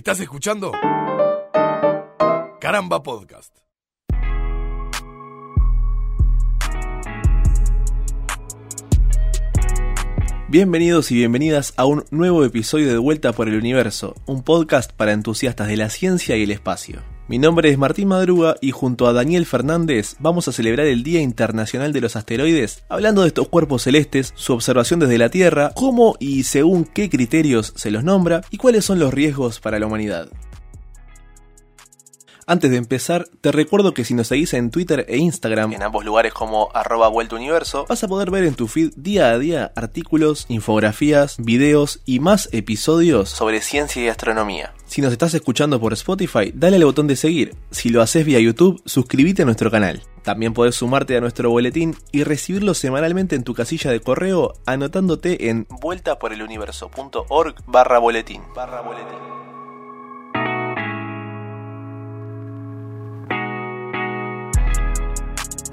Estás escuchando Caramba Podcast. Bienvenidos y bienvenidas a un nuevo episodio de Vuelta por el Universo, un podcast para entusiastas de la ciencia y el espacio. Mi nombre es Martín Madruga y junto a Daniel Fernández vamos a celebrar el Día Internacional de los Asteroides, hablando de estos cuerpos celestes, su observación desde la Tierra, cómo y según qué criterios se los nombra y cuáles son los riesgos para la humanidad. Antes de empezar, te recuerdo que si nos seguís en Twitter e Instagram, en ambos lugares como arroba vuelta universo, vas a poder ver en tu feed día a día artículos, infografías, videos y más episodios sobre ciencia y astronomía. Si nos estás escuchando por Spotify, dale al botón de seguir. Si lo haces vía YouTube, suscríbete a nuestro canal. También podés sumarte a nuestro boletín y recibirlo semanalmente en tu casilla de correo anotándote en vueltaporeluniverso.org barra boletín. Barra boletín.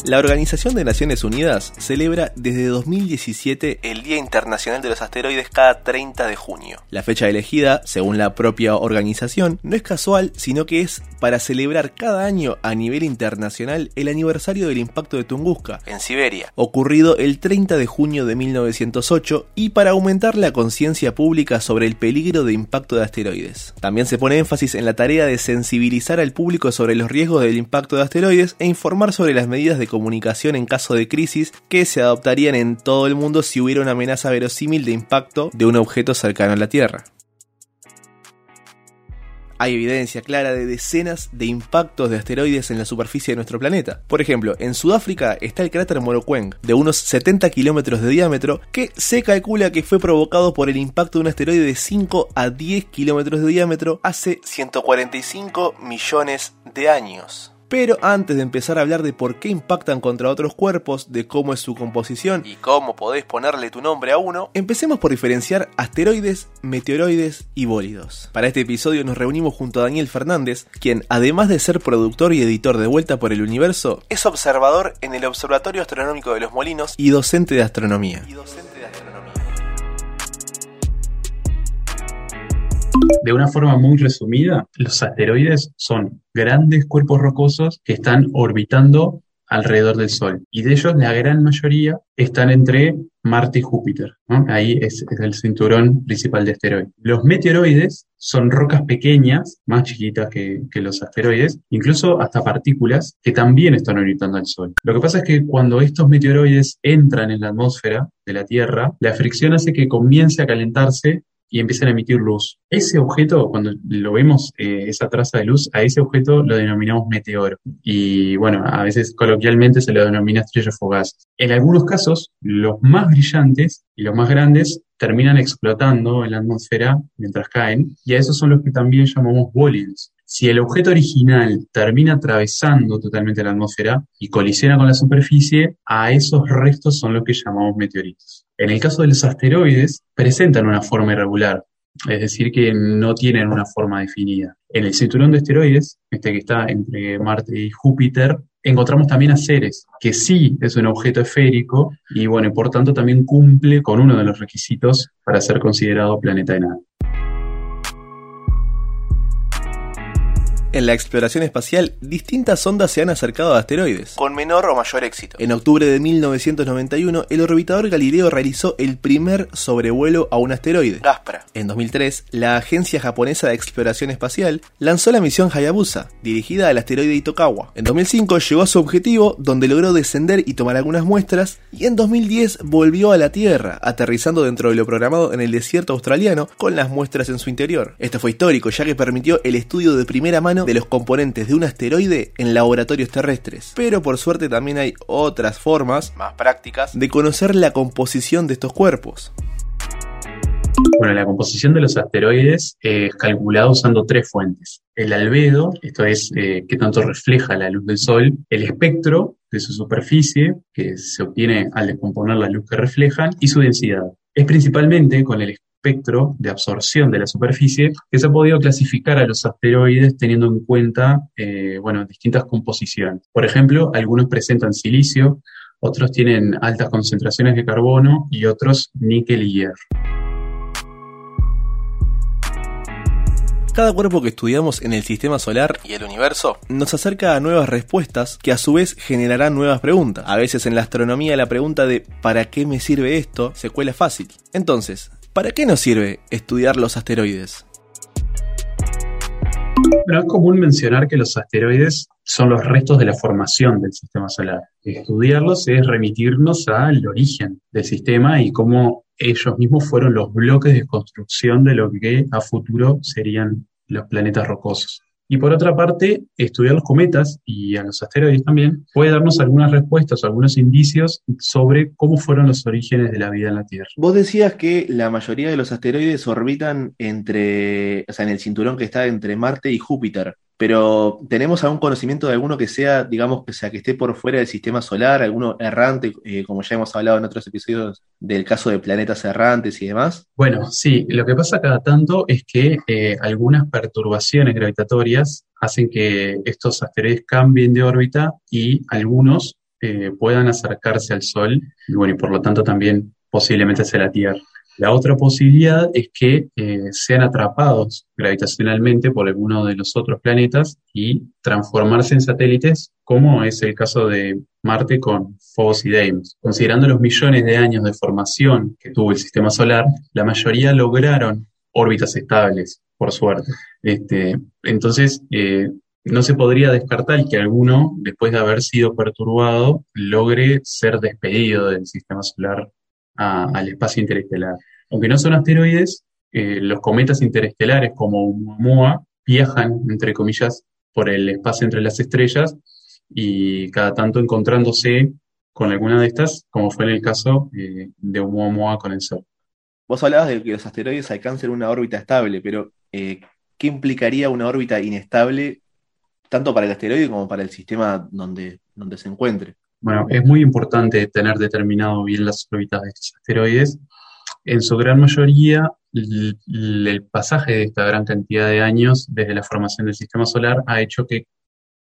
La Organización de Naciones Unidas celebra desde 2017 el Día Internacional de los Asteroides cada 30 de junio. La fecha elegida, según la propia organización, no es casual, sino que es para celebrar cada año a nivel internacional el aniversario del impacto de Tunguska, en Siberia, ocurrido el 30 de junio de 1908, y para aumentar la conciencia pública sobre el peligro de impacto de asteroides. También se pone énfasis en la tarea de sensibilizar al público sobre los riesgos del impacto de asteroides e informar sobre las medidas de comunicación en caso de crisis que se adoptarían en todo el mundo si hubiera una amenaza verosímil de impacto de un objeto cercano a la Tierra. Hay evidencia clara de decenas de impactos de asteroides en la superficie de nuestro planeta. Por ejemplo, en Sudáfrica está el cráter Morokweng, de unos 70 kilómetros de diámetro, que se calcula que fue provocado por el impacto de un asteroide de 5 a 10 kilómetros de diámetro hace 145 millones de años. Pero antes de empezar a hablar de por qué impactan contra otros cuerpos, de cómo es su composición y cómo podés ponerle tu nombre a uno, empecemos por diferenciar asteroides, meteoroides y bólidos. Para este episodio nos reunimos junto a Daniel Fernández, quien además de ser productor y editor de Vuelta por el Universo, es observador en el Observatorio Astronómico de los Molinos y docente de astronomía. De una forma muy resumida, los asteroides son grandes cuerpos rocosos que están orbitando alrededor del Sol. Y de ellos, la gran mayoría están entre Marte y Júpiter. Ahí es, el cinturón principal de asteroides. Los meteoroides son rocas pequeñas, más chiquitas que, que, los asteroides, incluso hasta partículas que también están orbitando al Sol. Lo que pasa es que cuando estos meteoroides entran en la atmósfera de la Tierra, la fricción hace que comience a calentarse y empiezan a emitir luz. Ese objeto, cuando lo vemos, eh, esa traza de luz, a ese objeto lo denominamos meteoro. Y bueno, a veces coloquialmente se lo denomina estrella fugaz. En algunos casos, los más brillantes y los más grandes terminan explotando en la atmósfera mientras caen, y a esos son los que también llamamos bólidos. Si el objeto original termina atravesando totalmente la atmósfera y colisiona con la superficie, a esos restos son los que llamamos meteoritos. En el caso de los asteroides, presentan una forma irregular, es decir, que no tienen una forma definida. En el cinturón de asteroides, este que está entre Marte y Júpiter, encontramos también a Ceres, que sí es un objeto esférico y bueno, por tanto también cumple con uno de los requisitos para ser considerado planeta enano. En la exploración espacial, distintas sondas se han acercado a asteroides, con menor o mayor éxito. En octubre de 1991, el orbitador Galileo realizó el primer sobrevuelo a un asteroide, Gaspra. En 2003, la Agencia Japonesa de Exploración Espacial lanzó la misión Hayabusa, dirigida al asteroide Itokawa. En 2005 llegó a su objetivo, donde logró descender y tomar algunas muestras, y en 2010 volvió a la Tierra, aterrizando dentro de lo programado en el desierto australiano, con las muestras en su interior. Esto fue histórico, ya que permitió el estudio de primera mano de los componentes de un asteroide en laboratorios terrestres. Pero por suerte también hay otras formas, más prácticas, de conocer la composición de estos cuerpos. Bueno, la composición de los asteroides es calculada usando tres fuentes. El albedo, esto es eh, qué tanto refleja la luz del Sol, el espectro de su superficie, que se obtiene al descomponer la luz que reflejan, y su densidad. Es principalmente con el de absorción de la superficie que se ha podido clasificar a los asteroides teniendo en cuenta eh, bueno, distintas composiciones. Por ejemplo, algunos presentan silicio, otros tienen altas concentraciones de carbono y otros níquel y hierro. Cada cuerpo que estudiamos en el sistema solar y el universo nos acerca a nuevas respuestas que a su vez generarán nuevas preguntas. A veces en la astronomía la pregunta de ¿para qué me sirve esto? se cuela fácil. Entonces, ¿para qué nos sirve estudiar los asteroides? Pero es común mencionar que los asteroides son los restos de la formación del sistema solar. Estudiarlos es remitirnos al origen del sistema y cómo ellos mismos fueron los bloques de construcción de lo que a futuro serían los planetas rocosos. Y por otra parte, estudiar los cometas y a los asteroides también puede darnos algunas respuestas o algunos indicios sobre cómo fueron los orígenes de la vida en la Tierra. Vos decías que la mayoría de los asteroides orbitan entre, o sea, en el cinturón que está entre Marte y Júpiter pero ¿tenemos algún conocimiento de alguno que sea, digamos, que sea que esté por fuera del sistema solar, alguno errante, eh, como ya hemos hablado en otros episodios del caso de planetas errantes y demás? Bueno, sí, lo que pasa cada tanto es que eh, algunas perturbaciones gravitatorias hacen que estos asteroides cambien de órbita y algunos eh, puedan acercarse al Sol y bueno, y por lo tanto también posiblemente hacia la Tierra. La otra posibilidad es que eh, sean atrapados gravitacionalmente por alguno de los otros planetas y transformarse en satélites, como es el caso de Marte con Phobos y Deimos. Considerando los millones de años de formación que tuvo el sistema solar, la mayoría lograron órbitas estables, por suerte. Este, entonces, eh, no se podría descartar que alguno, después de haber sido perturbado, logre ser despedido del sistema solar al espacio interestelar. Aunque no son asteroides, eh, los cometas interestelares como Oumuamua viajan, entre comillas, por el espacio entre las estrellas y cada tanto encontrándose con alguna de estas, como fue en el caso eh, de Oumuamua con el Sol. Vos hablabas de que los asteroides alcancen una órbita estable, pero eh, ¿qué implicaría una órbita inestable tanto para el asteroide como para el sistema donde, donde se encuentre? Bueno, es muy importante tener determinado bien las órbitas de estos asteroides. En su gran mayoría, el, pasaje de esta gran cantidad de años desde la formación del sistema solar ha hecho que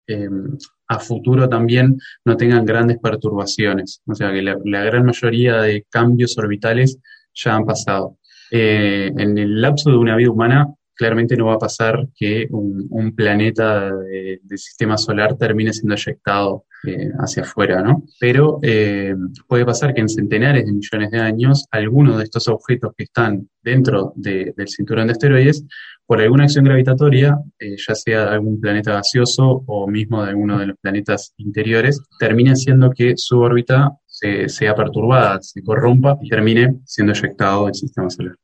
em, a futuro también no tengan grandes perturbaciones. O sea que la, gran mayoría de cambios orbitales ya han pasado. Eh, en el lapso de una vida humana, claramente no va a pasar que un, planeta del sistema solar termine siendo eyectado eh, hacia afuera, ¿no? Pero eh, puede pasar que en centenares de millones de años, algunos de estos objetos que están dentro del cinturón de asteroides, por alguna acción gravitatoria, eh, ya sea de algún planeta gaseoso o mismo de alguno de los planetas interiores, termine haciendo que su órbita sea perturbada, se corrompa y termine siendo eyectado del sistema solar.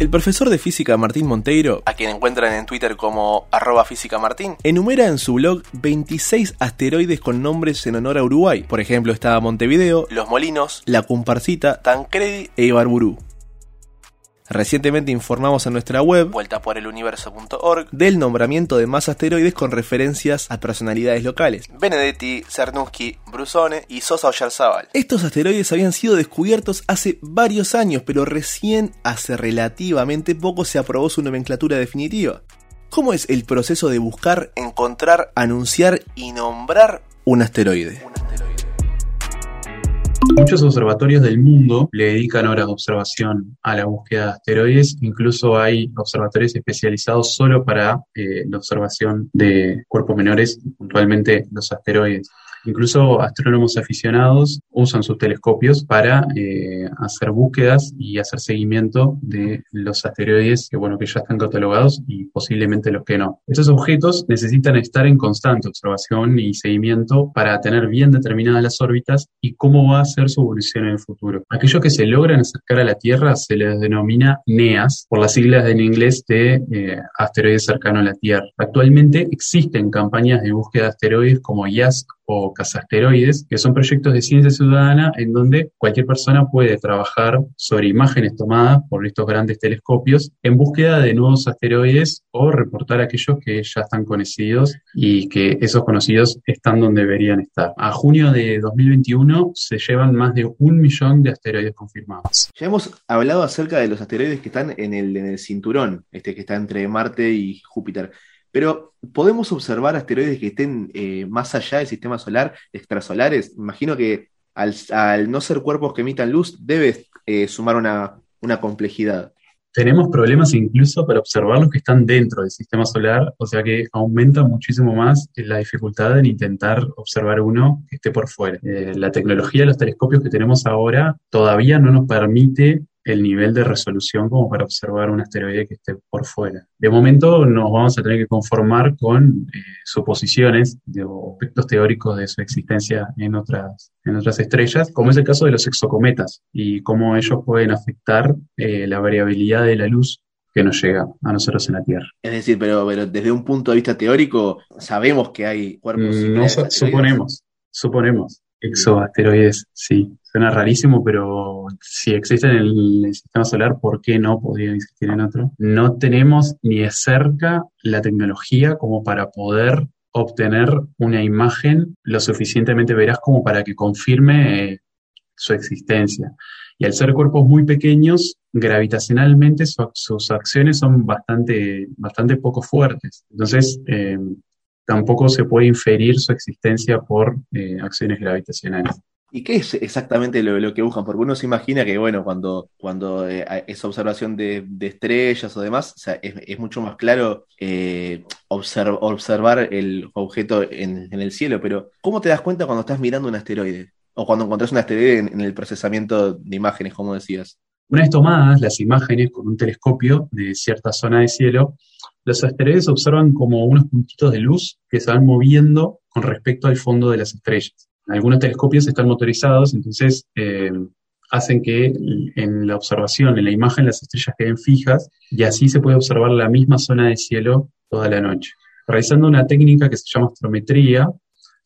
El profesor de física Martín Monteiro, a quien encuentran en Twitter como arroba física Martín, enumera en su blog 26 asteroides con nombres en honor a Uruguay. Por ejemplo, está Montevideo, Los Molinos, La Comparsita, Tancredi e Ibarburú. Recientemente informamos en nuestra web, vueltaporeluniverso.org, del nombramiento de más asteroides con referencias a personalidades locales. Benedetti, Cernuschi, Brusone y Sosa Oyarzábal. Estos asteroides habían sido descubiertos hace varios años, pero recién hace relativamente poco se aprobó su nomenclatura definitiva. ¿Cómo es el proceso de buscar, encontrar, anunciar y nombrar un asteroide? Muchos observatorios del mundo le dedican horas de observación a la búsqueda de asteroides. Incluso hay observatorios especializados solo para eh, la observación de cuerpos menores, puntualmente los asteroides. Incluso astrónomos aficionados usan sus telescopios para eh, hacer búsquedas y hacer seguimiento de los asteroides que, bueno, que ya están catalogados y posiblemente los que no. Estos objetos necesitan estar en constante observación y seguimiento para tener bien determinadas las órbitas y cómo va a ser su evolución en el futuro. Aquellos que se logran acercar a la Tierra se les denomina NEAS, por las siglas en inglés de eh, asteroides cercano a la Tierra. Actualmente existen campañas de búsqueda de asteroides como IASC o Casasteroides, que son proyectos de ciencia ciudadana en donde cualquier persona puede trabajar sobre imágenes tomadas por estos grandes telescopios en búsqueda de nuevos asteroides o reportar aquellos que ya están conocidos y que esos conocidos están donde deberían estar. A junio de 2021 se llevan más de un millón de asteroides confirmados. Ya hemos hablado acerca de los asteroides que están en el, en el cinturón, este que está entre Marte y Júpiter. Pero, ¿podemos observar asteroides que estén eh, más allá del sistema solar, extrasolares? Imagino que al, no ser cuerpos que emitan luz, debe eh, sumar una, complejidad. tenemos problemas incluso para observar los que están dentro del sistema solar, o sea que aumenta muchísimo más la dificultad en intentar observar uno que esté por fuera. Eh, la tecnología de los telescopios que tenemos ahora todavía no nos permite el nivel de resolución como para observar un asteroide que esté por fuera. De momento nos vamos a tener que conformar con eh, suposiciones de, o aspectos teóricos de su existencia en otras, en otras estrellas, como es el caso de los exocometas y cómo ellos pueden afectar eh, la variabilidad de la luz que nos llega a nosotros en la Tierra. Es decir, pero, pero desde un punto de vista teórico, sabemos que hay cuerpos. Mm, no, suponemos, suponemos. Exoasteroides, sí. Suena rarísimo, pero si existen en el, sistema solar, ¿por qué no podrían existir en otro? No tenemos ni de cerca la tecnología como para poder obtener una imagen lo suficientemente veraz como para que confirme eh, su existencia. Y al ser cuerpos muy pequeños, gravitacionalmente sus acciones son bastante, bastante poco fuertes. Entonces, eh, tampoco se puede inferir su existencia por eh, acciones gravitacionales. ¿Y qué es exactamente lo, que buscan? Porque uno se imagina que, bueno, cuando, cuando eh, esa observación de, estrellas o demás, es, mucho más claro eh, observar el objeto en, el cielo, pero ¿cómo te das cuenta cuando estás mirando un asteroide? O cuando encontrás un asteroide en el procesamiento de imágenes, como decías. Una vez tomadas las imágenes con un telescopio de cierta zona de cielo, los asteroides se observan como unos puntitos de luz que se van moviendo con respecto al fondo de las estrellas. Algunos telescopios están motorizados, entonces eh, hacen que en la observación, en la imagen, las estrellas queden fijas y así se puede observar la misma zona de cielo toda la noche. Realizando una técnica que se llama astrometría,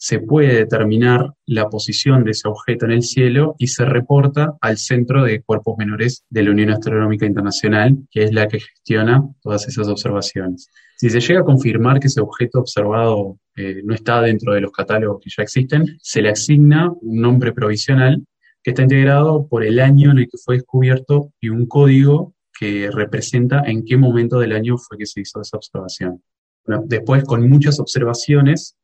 se puede determinar la posición de ese objeto en el cielo y se reporta al Centro de Cuerpos Menores de la Unión Astronómica Internacional, que es la que gestiona todas esas observaciones. Si se llega a confirmar que ese objeto observado eh, no está dentro de los catálogos que ya existen, se le asigna un nombre provisional que está integrado por el año en el que fue descubierto y un código que representa en qué momento del año fue que se hizo esa observación. después, con muchas observaciones,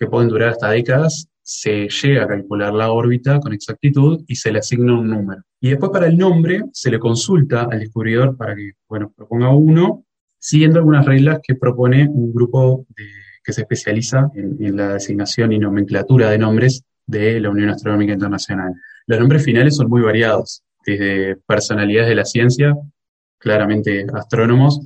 que pueden durar hasta décadas, se llega a calcular la órbita con exactitud y se le asigna un número. Y después para el nombre se le consulta al descubridor para que, bueno, proponga uno, siguiendo algunas reglas que propone un grupo que se especializa en, la designación y nomenclatura de nombres de la Unión Astronómica Internacional. Los nombres finales son muy variados, desde personalidades de la ciencia, claramente astrónomos,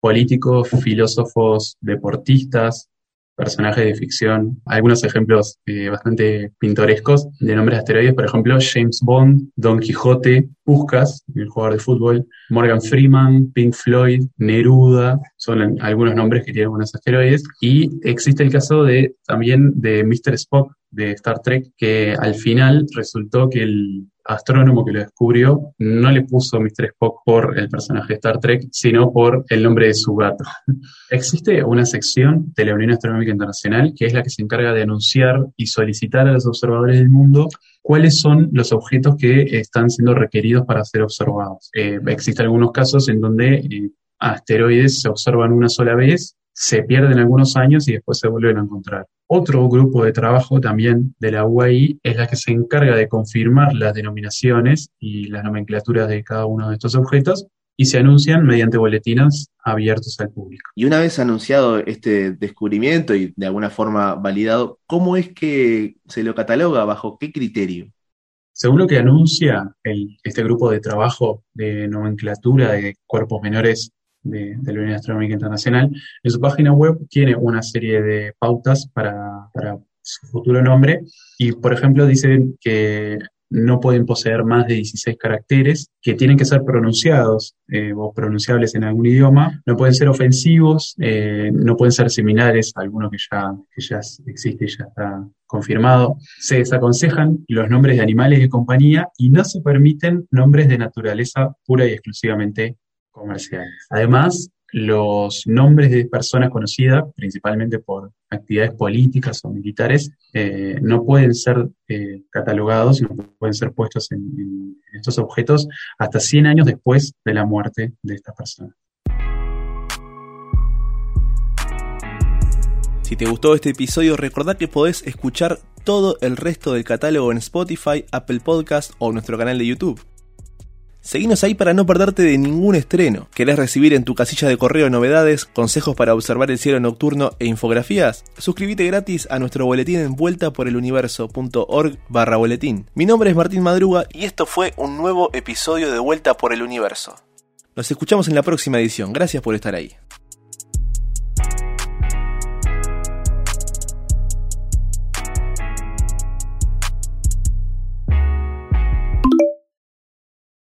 políticos, filósofos, deportistas, personajes de ficción. Algunos ejemplos eh, bastante pintorescos de nombres de asteroides, por ejemplo, James Bond, Don Quijote, Puskas, el jugador de fútbol, Morgan Freeman, Pink Floyd, Neruda, son algunos nombres que tienen unos asteroides. Y existe el caso de también de Mr. Spock de Star Trek, que al final resultó que el astrónomo que lo descubrió no le puso Mr. Spock por el personaje de Star Trek, sino por el nombre de su gato. Existe una sección de la Unión Astronómica Internacional que es la que se encarga de anunciar y solicitar a los observadores del mundo cuáles son los objetos que están siendo requeridos para ser observados. Eh, existen algunos casos en donde eh, asteroides se observan una sola vez se pierden algunos años y después se vuelven a encontrar. Otro grupo de trabajo también de la UAI es la que se encarga de confirmar las denominaciones y las nomenclaturas de cada uno de estos objetos y se anuncian mediante boletines abiertos al público. Y una vez anunciado este descubrimiento y de alguna forma validado, ¿cómo es que se lo cataloga? ¿Bajo qué criterio? Según lo que anuncia este grupo de trabajo de nomenclatura de cuerpos menores de, la Unión Astronómica Internacional, en su página web tiene una serie de pautas para, para su futuro nombre. Y, por ejemplo, dice que no pueden poseer más de 16 caracteres, que tienen que ser pronunciados eh, o pronunciables en algún idioma, no pueden ser ofensivos, eh, no pueden ser similares a alguno que ya, que ya existe y ya está confirmado. Se desaconsejan los nombres de animales de compañía y no se permiten nombres de naturaleza pura y exclusivamente comerciales. Además, los nombres de personas conocidas, principalmente por actividades políticas o militares, eh, no pueden ser eh, catalogados, no pueden ser puestos en, estos objetos hasta 100 años después de la muerte de estas personas. Si te gustó este episodio, recordá que podés escuchar todo el resto del catálogo en Spotify, Apple Podcast o nuestro canal de YouTube. Seguinos ahí para no perderte de ningún estreno. ¿Querés recibir en tu casilla de correo novedades, consejos para observar el cielo nocturno e infografías? Suscríbete gratis a nuestro boletín en vuelta por el universo.org barra boletín. Mi nombre es Martín Madruga y esto fue un nuevo episodio de Vuelta por el Universo. Nos escuchamos en la próxima edición. Gracias por estar ahí.